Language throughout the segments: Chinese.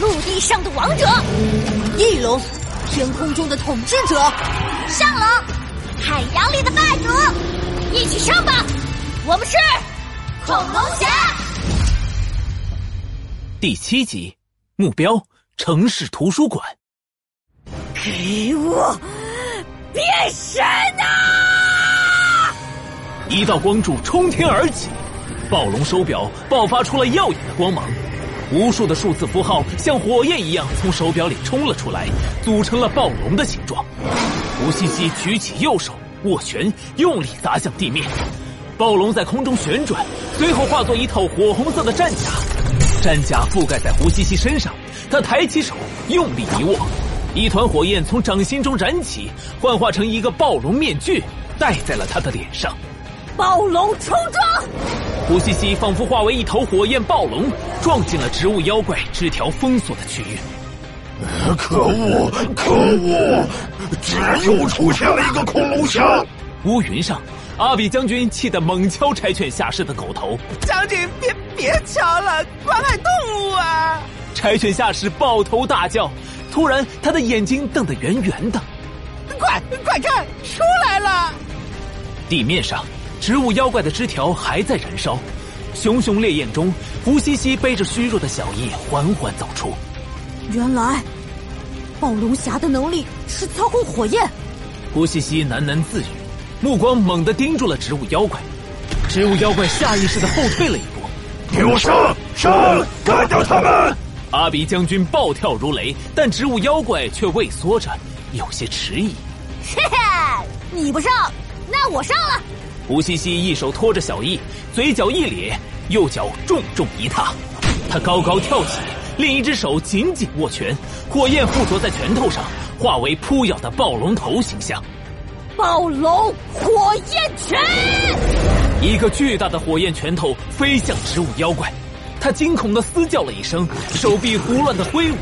陆地上的王者，翼龙，天空中的统治者，上龙，海洋里的霸主，一起上吧！我们是恐龙侠。第七集，目标城市图书馆。给我变身啊！一道光柱冲天而起，暴龙手表爆发出了耀眼的光芒。无数的数字符号像火焰一样从手表里冲了出来，组成了暴龙的形状。胡西西举起右手握拳，用力砸向地面。暴龙在空中旋转，随后化作一套火红色的战甲。战甲覆盖在胡西西身上，他抬起手，用力一握，一团火焰从掌心中燃起，幻化成一个暴龙面具，戴在了他的脸上。暴龙冲撞！胡西西仿佛化为一头火焰暴龙，撞进了植物妖怪枝条封锁的区域。可恶！可恶！居然又出现了一个恐龙侠！乌云上，阿比将军气得猛敲柴犬下士的狗头。将军，别别敲了，关爱动物啊！柴犬下士抱头大叫，突然他的眼睛瞪得圆圆的。快快看，出来了！地面上。植物妖怪的枝条还在燃烧，熊熊烈焰中，胡西西背着虚弱的小翼缓缓走出。原来，暴龙侠的能力是操控火焰。胡西西喃喃自语，目光猛地盯住了植物妖怪。植物妖怪下意识的后退了一步。给我上上，干掉他们！阿比将军暴跳如雷，但植物妖怪却畏缩着，有些迟疑。嘿嘿，你不上，那我上了。胡西西一手托着小翼，嘴角一咧，右脚重重一踏，他高高跳起，另一只手紧紧握拳，火焰附着在拳头上，化为扑咬的暴龙头形象。暴龙火焰拳！一个巨大的火焰拳头飞向植物妖怪，他惊恐的嘶叫了一声，手臂胡乱的挥舞，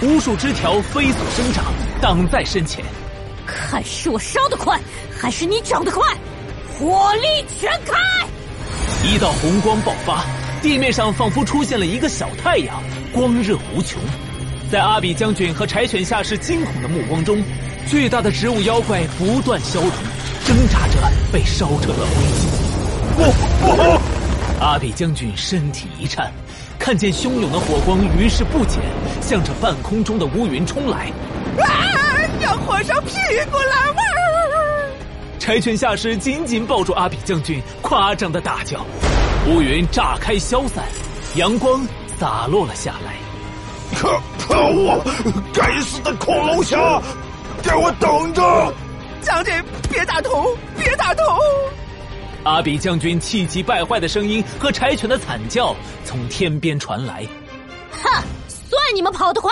无数枝条飞速生长，挡在身前。看是我烧得快，还是你长得快？火力全开！一道红光爆发，地面上仿佛出现了一个小太阳，光热无穷。在阿比将军和柴犬下士惊恐的目光中，巨大的植物妖怪不断消融，挣扎着被烧成了灰烬。不不！阿比将军身体一颤，看见汹涌的火光，于是不减，向着半空中的乌云冲来。啊！要火烧屁股了！柴犬下士紧紧抱住阿比将军，夸张的大叫。乌云炸开消散，阳光洒落了下来。可可恶！该死的恐龙侠，给我等着！将军，别打头，别打头！阿比将军气急败坏的声音和柴犬的惨叫从天边传来。哼，算你们跑得快！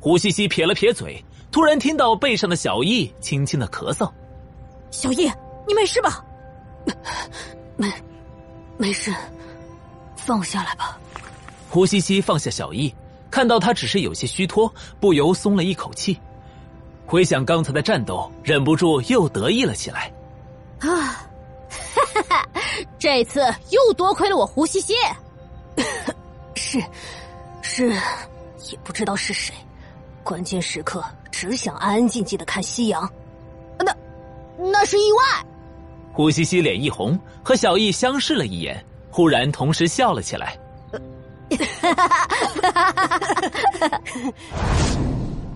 胡西西撇了撇嘴，突然听到背上的小翼轻轻的咳嗽。小易，你没事吧？没，没事，放我下来吧。胡西西放下小易，看到他只是有些虚脱，不由松了一口气。回想刚才的战斗，忍不住又得意了起来。啊，哈哈哈！这次又多亏了我胡西西。是，是，也不知道是谁，关键时刻只想安安静静的看夕阳。那是意外。胡西西脸一红，和小易相视了一眼，忽然同时笑了起来。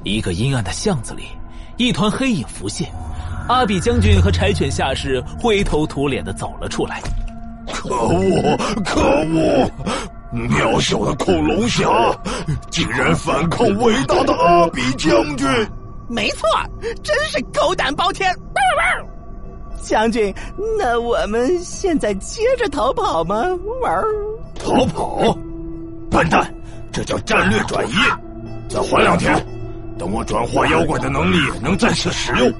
一个阴暗的巷子里，一团黑影浮现，阿比将军和柴犬下士灰头土脸的走了出来。可恶！可恶！渺小的恐龙侠，竟然反抗伟大的阿比将军！没错，真是狗胆包天！将军，那我们现在接着逃跑吗？玩逃跑？笨蛋，这叫战略转移。再缓两天，等我转化妖怪的能力能再次使用，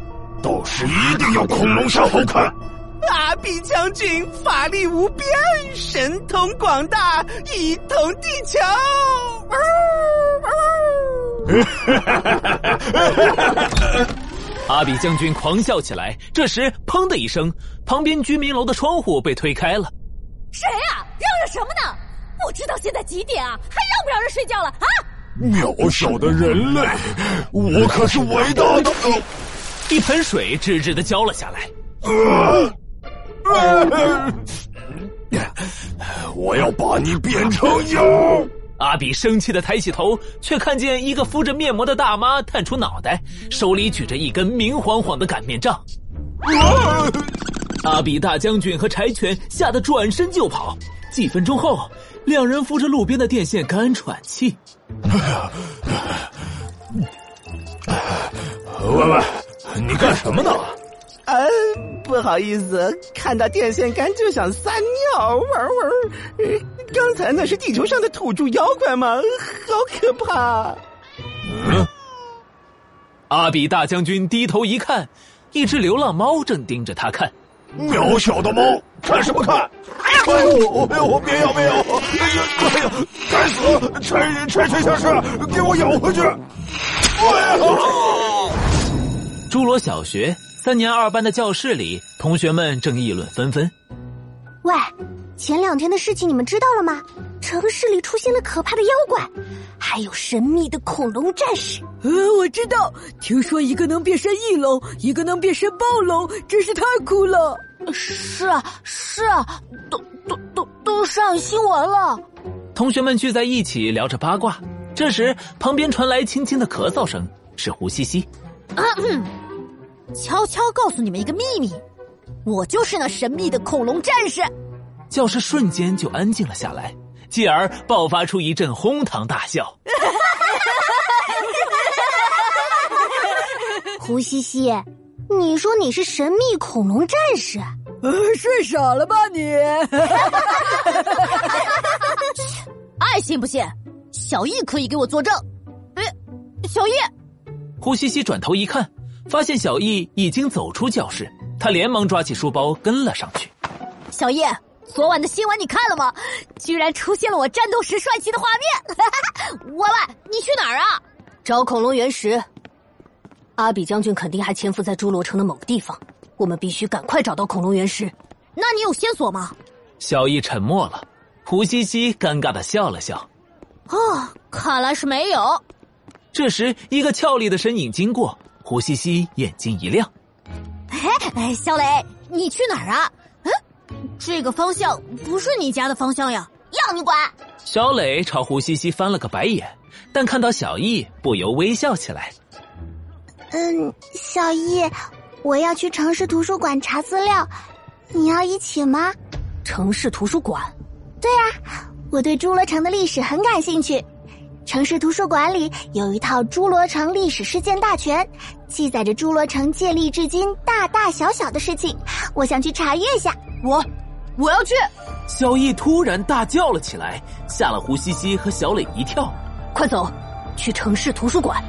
到时一定要恐龙杀好看。阿比将军法力无边，神通广大，一统地球。阿比将军狂笑起来。这时，砰的一声，旁边居民楼的窗户被推开了。谁呀？嚷嚷什么呢？不知道现在几点啊？还让不让人睡觉了啊？渺小的人类，我可是伟大的。一盆水直直的浇了下来。我要把你变成油！阿比生气的抬起头，却看见一个敷着面膜的大妈探出脑袋，手里举着一根明晃晃的擀面杖。阿比大将军和柴犬吓得转身就跑。几分钟后，两人扶着路边的电线杆喘气。喂喂，你干什么呢？啊，不好意思，看到电线杆就想撒尿，玩玩。刚才那是地球上的土著妖怪吗？好可怕！嗯。阿比大将军低头一看，一只流浪猫正盯着他看。渺小的猫，看什么看？哎呦，哎呦，别咬，别咬！哎呀，哎呀，该死！拆拆拆下士，给我咬回去！哎呀！侏罗小学。三年二班的教室里，同学们正议论纷纷。喂，前两天的事情你们知道了吗？城市里出现了可怕的妖怪，还有神秘的恐龙战士。呃，我知道，听说一个能变身翼龙，一个能变身暴龙，真是太酷了。是啊，是啊，都都都都上新闻了。同学们聚在一起聊着八卦，这时旁边传来轻轻的咳嗽声，是胡西西。悄悄告诉你们一个秘密，我就是那神秘的恐龙战士。教室瞬间就安静了下来，继而爆发出一阵哄堂大笑。胡西西，你说你是神秘恐龙战士？呃，睡傻了吧你？爱信不信？小易可以给我作证。哎，小易，胡西西转头一看。发现小易已经走出教室，他连忙抓起书包跟了上去。小易，昨晚的新闻你看了吗？居然出现了我战斗时帅气的画面！喂喂，你去哪儿啊？找恐龙原石。阿比将军肯定还潜伏在侏罗城的某个地方，我们必须赶快找到恐龙原石。那你有线索吗？小易沉默了，胡西西尴尬的笑了笑。哦，看来是没有。这时，一个俏丽的身影经过。胡西西眼睛一亮，哎哎，小磊，你去哪儿啊？嗯，这个方向不是你家的方向呀，要你管！小磊朝胡西西翻了个白眼，但看到小易，不由微笑起来。嗯，小易，我要去城市图书馆查资料，你要一起吗？城市图书馆？对啊，我对侏罗城的历史很感兴趣。城市图书馆里有一套《侏罗城历史事件大全》，记载着侏罗城建立至今大大小小的事情。我想去查阅一下。我，我要去！小易突然大叫了起来，吓了胡西西和小磊一跳。快走，去城市图书馆。